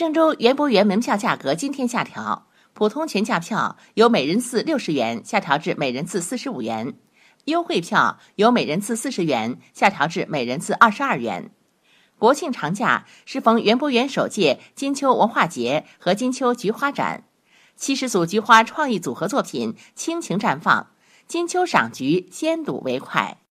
郑州园博园门票价格今天下调普通全价票由每人次六十元下调至每人次四十五元优惠票由每人次四十元下调至每人次二十二元。国庆长假适逢园博园首届金秋文化节和金秋菊花展七十组菊花创意组合作品倾情绽放金秋赏菊先睹为快。